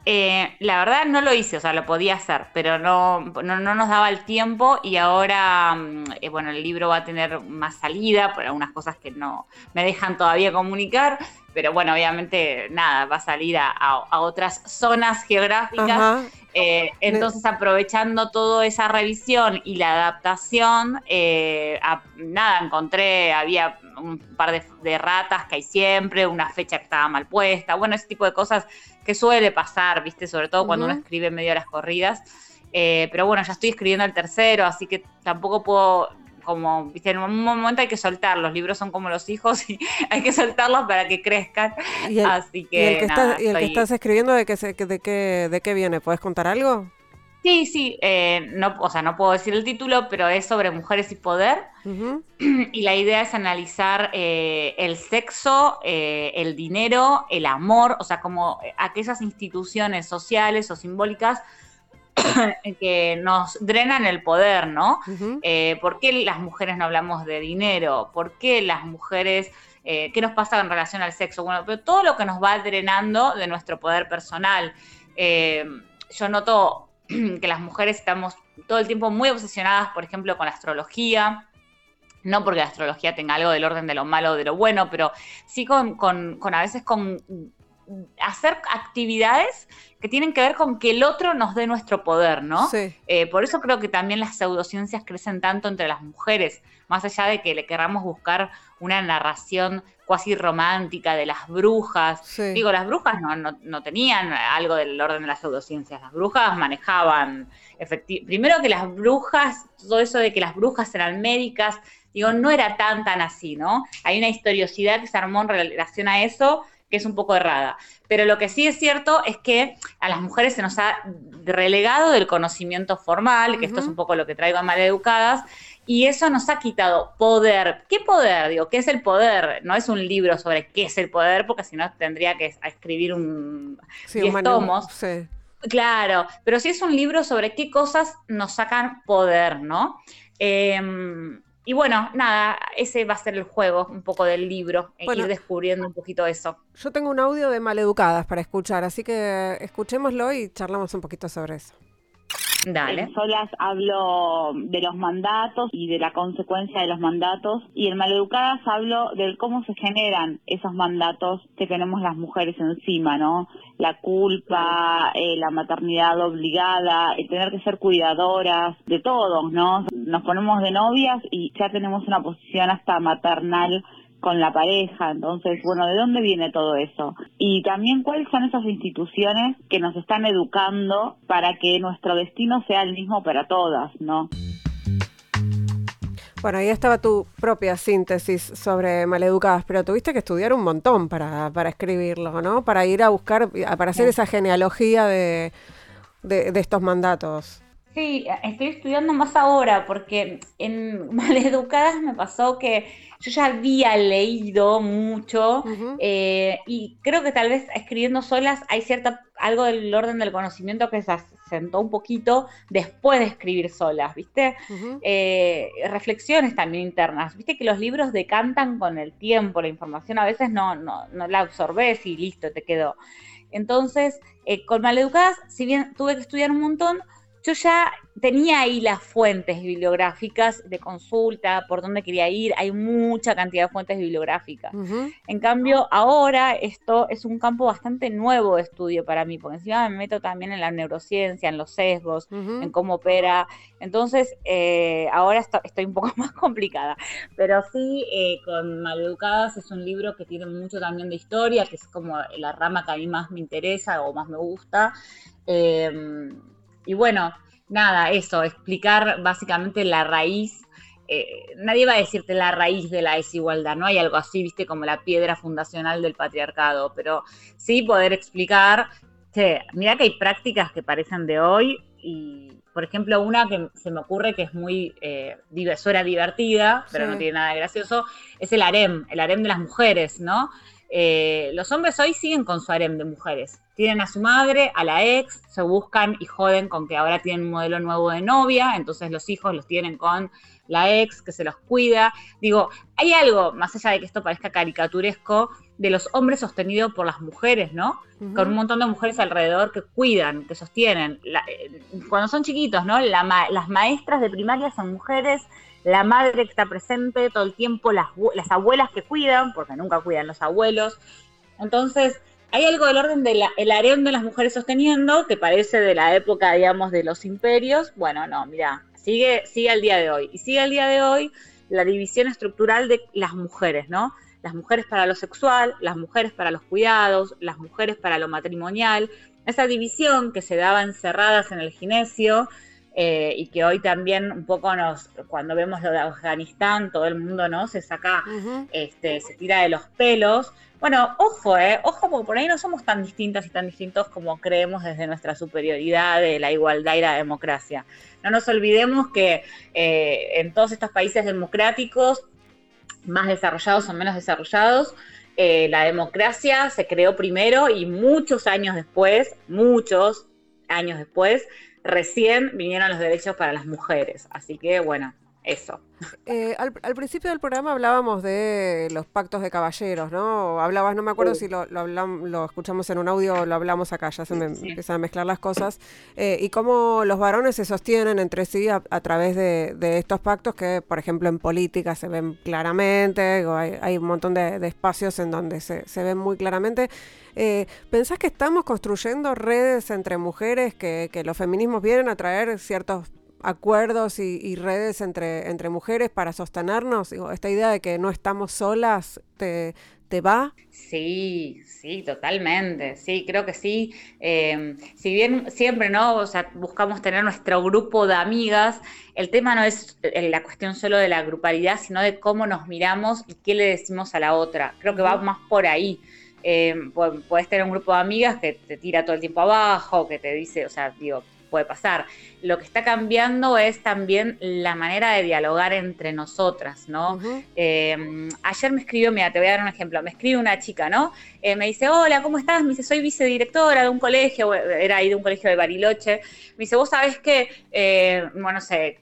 Eh, la verdad no lo hice, o sea, lo podía hacer, pero no, no, nos daba el tiempo y ahora, mm, eh, bueno, el libro va a tener más salida por algunas cosas que no me dejan todavía comunicar, pero bueno, obviamente nada, va a salir a, otras zonas geográficas. Eh, entonces, aprovechando toda esa revisión y la adaptación, nada, encontré, había un par de, de, ratas que hay siempre, una fecha que estaba mal puesta, bueno, ese tipo de cosas que suele pasar, ¿viste? Sobre todo cuando uno escribe medio a las corridas. Eh, pero bueno, ya estoy escribiendo el tercero, así que tampoco puedo, como, ¿viste? En un momento hay que soltar, los libros son como los hijos y hay que soltarlos para que crezcan. así que. ¿Y el que, estás, escribiendo de qué, de, qué, de qué viene? ¿Puedes contar algo? Sí, sí, eh, no, o sea, no puedo decir el título, pero es sobre mujeres y poder. Y la idea es analizar eh, el sexo, eh, el dinero, el amor, o sea, como aquellas instituciones sociales o simbólicas que nos drenan el poder, ¿no? ¿Por qué las mujeres no hablamos de dinero? ¿Por qué las mujeres... ¿Qué nos pasa en relación al sexo? Bueno, pero todo lo que nos va drenando de nuestro poder personal. yo noto que las mujeres estamos todo el tiempo muy obsesionadas, por ejemplo, con la astrología. No porque la astrología tenga algo del orden de lo malo o de lo bueno, pero sí con, a veces con hacer actividades que tienen que ver con que el otro nos dé nuestro poder, ¿no? Eh, por eso creo que también las pseudociencias crecen tanto entre las mujeres, más allá de que le queramos buscar una narración cuasi romántica de las brujas. Digo, las brujas no, tenían algo del orden de las pseudociencias, las brujas manejaban, primero que las brujas, todo eso de que las brujas eran médicas, digo, no era tan tan así, ¿no? Hay una historiosidad que se armó en relación a eso que es un poco errada. Pero lo que sí es cierto es que a las mujeres se nos ha relegado del conocimiento formal, que esto es un poco lo que traigo a Maleducadas, y eso nos ha quitado poder. ¿Qué poder? Digo, ¿qué es el poder? No es un libro sobre qué es el poder, porque si no tendría que escribir un sí, tomos. Claro, pero sí es un libro sobre qué cosas nos sacan poder, ¿no? Em, y bueno, nada, ese va a ser el juego un poco del libro, e ir descubriendo un poquito eso. Yo tengo un audio de Maleducadas para escuchar, así que escuchémoslo y charlamos un poquito sobre eso. Dale. En Solas hablo de los mandatos y de la consecuencia de los mandatos y en Maleducadas hablo de cómo se generan esos mandatos que tenemos las mujeres encima, ¿no? La culpa, eh, la maternidad obligada, el tener que ser cuidadoras de todos, ¿no? Nos ponemos de novias y ya tenemos una posición hasta maternal con la pareja. Entonces, bueno, ¿de dónde viene todo eso? Y también cuáles son esas instituciones que nos están educando para que nuestro destino sea el mismo para todas, ¿no? Bueno, ahí estaba tu propia síntesis sobre maleducadas, pero tuviste que estudiar un montón para, para escribirlo, ¿no? Para ir a buscar, para hacer esa genealogía de, de, de estos mandatos. Sí, estoy estudiando más ahora porque en Maleducadas me pasó que yo ya había leído mucho eh, y creo que tal vez escribiendo solas hay cierta algo del orden del conocimiento que se asentó un poquito después de escribir solas, ¿viste? Eh, reflexiones también internas, ¿viste? Que los libros decantan con el tiempo, la información a veces no, no, no la absorbes y listo, te quedó. Entonces, eh, con Maleducadas, si bien tuve que estudiar un montón, yo ya tenía ahí las fuentes bibliográficas de consulta, por dónde quería ir, hay mucha cantidad de fuentes bibliográficas. En cambio, ahora esto es un campo bastante nuevo de estudio para mí, porque encima me meto también en la neurociencia, en los sesgos, en cómo opera. Entonces, eh, ahora estoy un poco más complicada. Pero sí, eh, con Maleducadas es un libro que tiene mucho también de historia, que es como la rama que a mí más me interesa o más me gusta. Eh, y bueno, nada, eso, explicar básicamente la raíz. Eh, nadie va a decirte la raíz de la desigualdad, no hay algo así, viste, como la piedra fundacional del patriarcado, pero sí poder explicar, che, mira que hay prácticas que parecen de hoy y, por ejemplo, una que se me ocurre que es muy eh, divertida, pero no tiene nada de gracioso, es el harem, el harem de las mujeres, ¿no? Eh, los hombres hoy siguen con su harem de mujeres, tienen a su madre, a la ex, se buscan y joden con que ahora tienen un modelo nuevo de novia, entonces los hijos los tienen con la ex que se los cuida. Digo, hay algo, más allá de que esto parezca caricaturesco, de los hombres sostenidos por las mujeres, ¿no? Con un montón de mujeres alrededor que cuidan, que sostienen. Eh, cuando son chiquitos, ¿no? las maestras de primaria son mujeres, la madre que está presente todo el tiempo, las, las abuelas que cuidan, porque nunca cuidan los abuelos. Entonces, hay algo del orden del el harén de las mujeres sosteniendo, que parece de la época, digamos, de los imperios. Bueno, no, mira, sigue, sigue al día de hoy. Y sigue al día de hoy la división estructural de las mujeres, ¿no? Las mujeres para lo sexual, las mujeres para los cuidados, las mujeres para lo matrimonial. Esa división que se daba encerradas en el ginesio, eh, y que hoy también un poco nos, cuando vemos lo de Afganistán, todo el mundo no se saca, este, se tira de los pelos, bueno, ojo, eh, ojo, porque por ahí no somos tan distintas y tan distintos como creemos desde nuestra superioridad de la igualdad y la democracia. No nos olvidemos que eh, en todos estos países democráticos, más desarrollados o menos desarrollados, la democracia se creó primero y muchos años después, muchos años después, recién vinieron los derechos para las mujeres. Así que bueno, eso. Eh, al, principio del programa hablábamos de los pactos de caballeros, ¿no? Hablabas, no me acuerdo si lo, lo, lo escuchamos en un audio o lo hablamos acá, ya se me empiezan a mezclar las cosas, eh, y cómo los varones se sostienen entre sí a, través de, estos pactos que, por ejemplo, en política se ven claramente, hay, un montón de, espacios en donde se, ven muy claramente. Eh, ¿Pensás que estamos construyendo redes entre mujeres que, que los feminismos vienen a traer ciertos acuerdos y, redes entre, entre mujeres para sostenernos? esta idea de que no estamos solas, ¿te, te va? Sí, sí, totalmente, sí, creo que sí. Em, si bien siempre, ¿no? O sea, buscamos tener nuestro grupo de amigas, el tema no es eh, la cuestión solo de la grupalidad, sino de cómo nos miramos y qué le decimos a la otra. Creo que va más por ahí. Eh, puedes tener un grupo de amigas que te tira todo el tiempo abajo, que te dice, o sea, digo, puede pasar. Lo que está cambiando es también la manera de dialogar entre nosotras, ¿no? Eh, ayer me escribió, mira, te voy a dar un ejemplo, me escribe una chica, ¿no? Eh, me dice, hola, ¿cómo estás? Me dice, soy vicedirectora de un colegio, era ahí de un colegio de Bariloche. Me dice, vos sabés que, eh, bueno, no sé,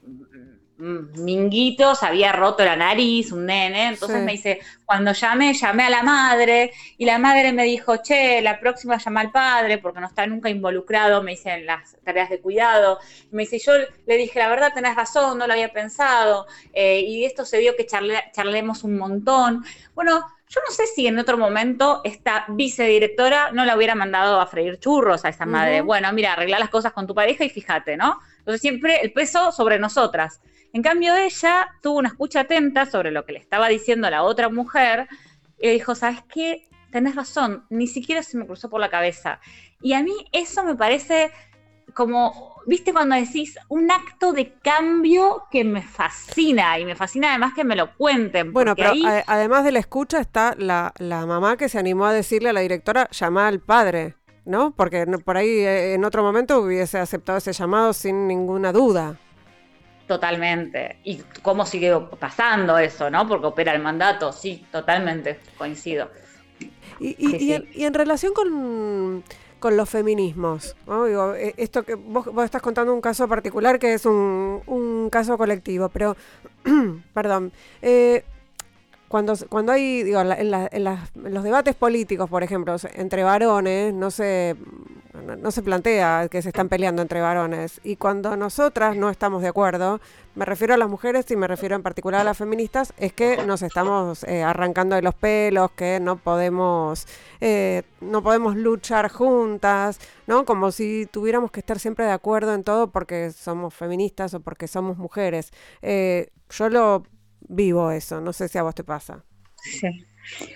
Minguito se había roto la nariz, un nene, entonces me dice, cuando llamé, llamé a la madre y la madre me dijo, che, la próxima llama al padre porque no está nunca involucrado, me dice, en las tareas de cuidado. me dice, yo le dije, la verdad tenés razón, no lo había pensado, eh, y esto se dio que charlemos un montón. Bueno, yo no sé si en otro momento esta vicedirectora no la hubiera mandado a freír churros a esa madre. Bueno, mira, arregla las cosas con tu pareja y fíjate, ¿no? Entonces siempre el peso sobre nosotras. En cambio, ella tuvo una escucha atenta sobre lo que le estaba diciendo la otra mujer y dijo, ¿sabes qué? Tenés razón, ni siquiera se me cruzó por la cabeza. Y a mí eso me parece como, viste, cuando decís un acto de cambio que me fascina y me fascina además que me lo cuenten. Bueno, pero además de la escucha está la, mamá que se animó a decirle a la directora, llama al padre, ¿no? Porque por ahí eh, en otro momento hubiese aceptado ese llamado sin ninguna duda. Totalmente. Y cómo sigue pasando eso, ¿no? Porque opera el mandato, sí, totalmente, coincido. Y, en, relación con, los feminismos, Digo, eh, esto que vos, estás contando un caso particular que es un, un caso colectivo, pero, perdón, eh, cuando, cuando hay, digo, en, los debates políticos, por ejemplo, entre varones, no se, no se plantea que se están peleando entre varones. Y cuando nosotras no estamos de acuerdo, me refiero a las mujeres y me refiero en particular a las feministas, es que nos estamos eh, arrancando de los pelos, que no podemos, eh, no podemos luchar juntas, ¿no? Como si tuviéramos que estar siempre de acuerdo en todo porque somos feministas o porque somos mujeres. Eh, yo lo vivo eso. No sé si a vos te pasa.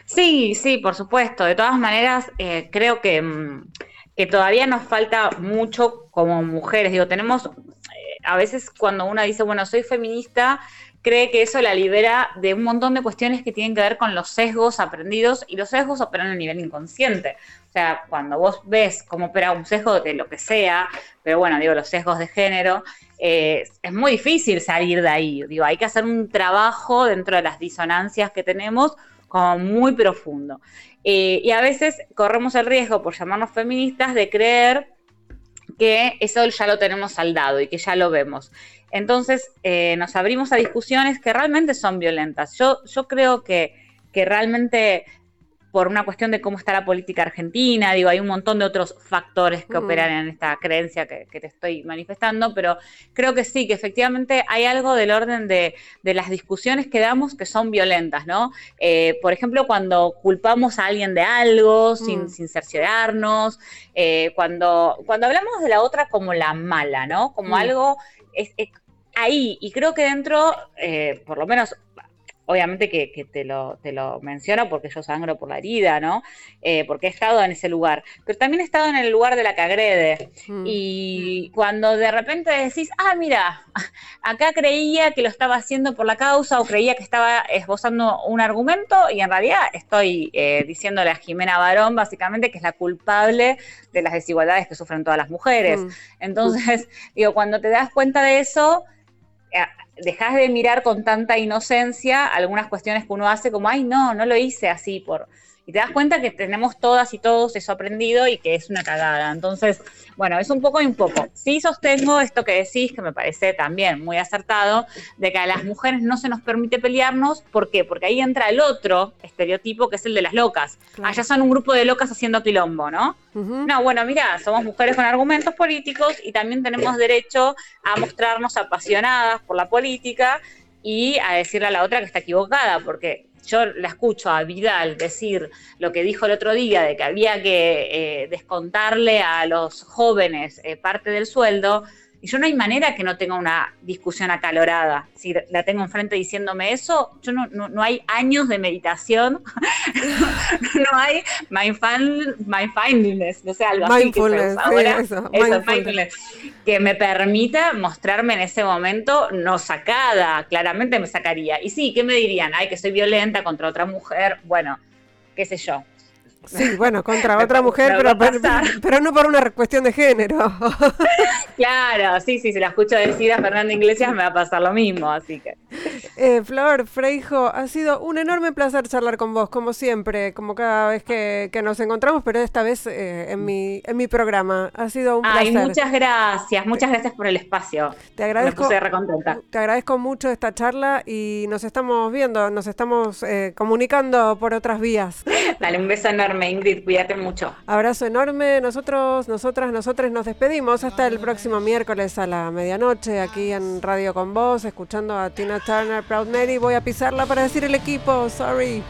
Sí, sí, por supuesto. De todas maneras, eh, creo que, mm, que, todavía nos falta mucho como mujeres. Digo, tenemos, eh, a veces cuando una dice, bueno, soy feminista, cree que eso la libera de un montón de cuestiones que tienen que ver con los sesgos aprendidos y los sesgos operan a nivel inconsciente. O sea, cuando vos ves cómo opera un sesgo de lo que sea, pero bueno, digo, los sesgos de género, eh, es muy difícil salir de ahí. Digo, hay que hacer un trabajo dentro de las disonancias que tenemos como muy profundo. Eh, y a veces corremos el riesgo, por llamarnos feministas, de creer que eso ya lo tenemos saldado y que ya lo vemos. Entonces eh, nos abrimos a discusiones que realmente son violentas. Yo, yo creo que, que realmente por una cuestión de cómo está la política argentina, digo, hay un montón de otros factores que operan en esta creencia que, te estoy manifestando, pero creo que sí, que efectivamente hay algo del orden de, las discusiones que damos que son violentas, ¿no? Eh, por ejemplo, cuando culpamos a alguien de algo sin, mm. sin cerciorarnos, eh, cuando, cuando hablamos de la otra como la mala, ¿no? Como mm. algo... Es, ahí, y creo que dentro, eh, por lo menos obviamente que, te, lo, te, lo, menciono porque yo sangro por la herida, ¿no? Eh, porque he estado en ese lugar, pero también he estado en el lugar de la que agrede. Mm. Y cuando de repente decís, ah, mira, acá creía que lo estaba haciendo por la causa o creía que estaba esbozando un argumento y en realidad estoy eh, diciéndole a Jimena Barón básicamente que es la culpable de las desigualdades que sufren todas las mujeres. Mm. Entonces, digo, cuando te das cuenta de eso, eh, dejas de mirar con tanta inocencia algunas cuestiones que uno hace como, ay, no, no lo hice así por... Y te das cuenta que tenemos todas y todos eso aprendido y que es una cagada. Entonces, bueno, es un poco y un poco. Sí sostengo esto que decís, que me parece también muy acertado, de que a las mujeres no se nos permite pelearnos. ¿Por qué? Porque ahí entra el otro estereotipo, que es el de las locas. Allá son un grupo de locas haciendo quilombo, ¿no? No, bueno, mira, somos mujeres con argumentos políticos y también tenemos derecho a mostrarnos apasionadas por la política y a decirle a la otra que está equivocada, porque yo la escucho a Vidal decir lo que dijo el otro día de que había que eh, descontarle a los jóvenes eh, parte del sueldo, y yo no hay manera que no tenga una discusión acalorada. Si la tengo enfrente diciéndome eso, yo no, no, hay años de meditación, no hay mindfulness, no sé, algo así que ahora. eso, mindfulness. que me permita mostrarme en ese momento no sacada, claramente me sacaría. Y sí, ¿qué me dirían? Ay, que soy violenta contra otra mujer. Bueno, qué sé yo. Sí, bueno, contra otra mujer, pero, pero, no por una cuestión de género. claro, sí, sí, si la escucho decir a Fernanda Iglesias me va a pasar lo mismo, así que. Eh, Flor, Freijo, ha sido un enorme placer charlar con vos, como siempre, como cada vez que, nos encontramos, pero esta vez eh, en, mi, en mi programa. Ha sido un Ay, muchas gracias, muchas gracias por el espacio. Te agradezco. Te agradezco mucho esta charla y nos estamos viendo, nos estamos eh, comunicando por otras vías. Dale, un beso enorme. Ingrid, cuídate mucho. Abrazo enorme. Nosotros, nosotras, nosotros nos despedimos hasta el próximo miércoles a la medianoche aquí en Radio con Vos, escuchando a Tina Turner, Proud Mary. Voy a pisarla para decir el equipo, sorry.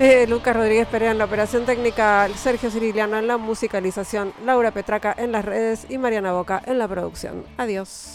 Eh, Lucas Rodríguez Perea en la operación técnica, Sergio Ciriliano en la musicalización, Laura Petraca en las redes y Mariana Boca en la producción. Adiós.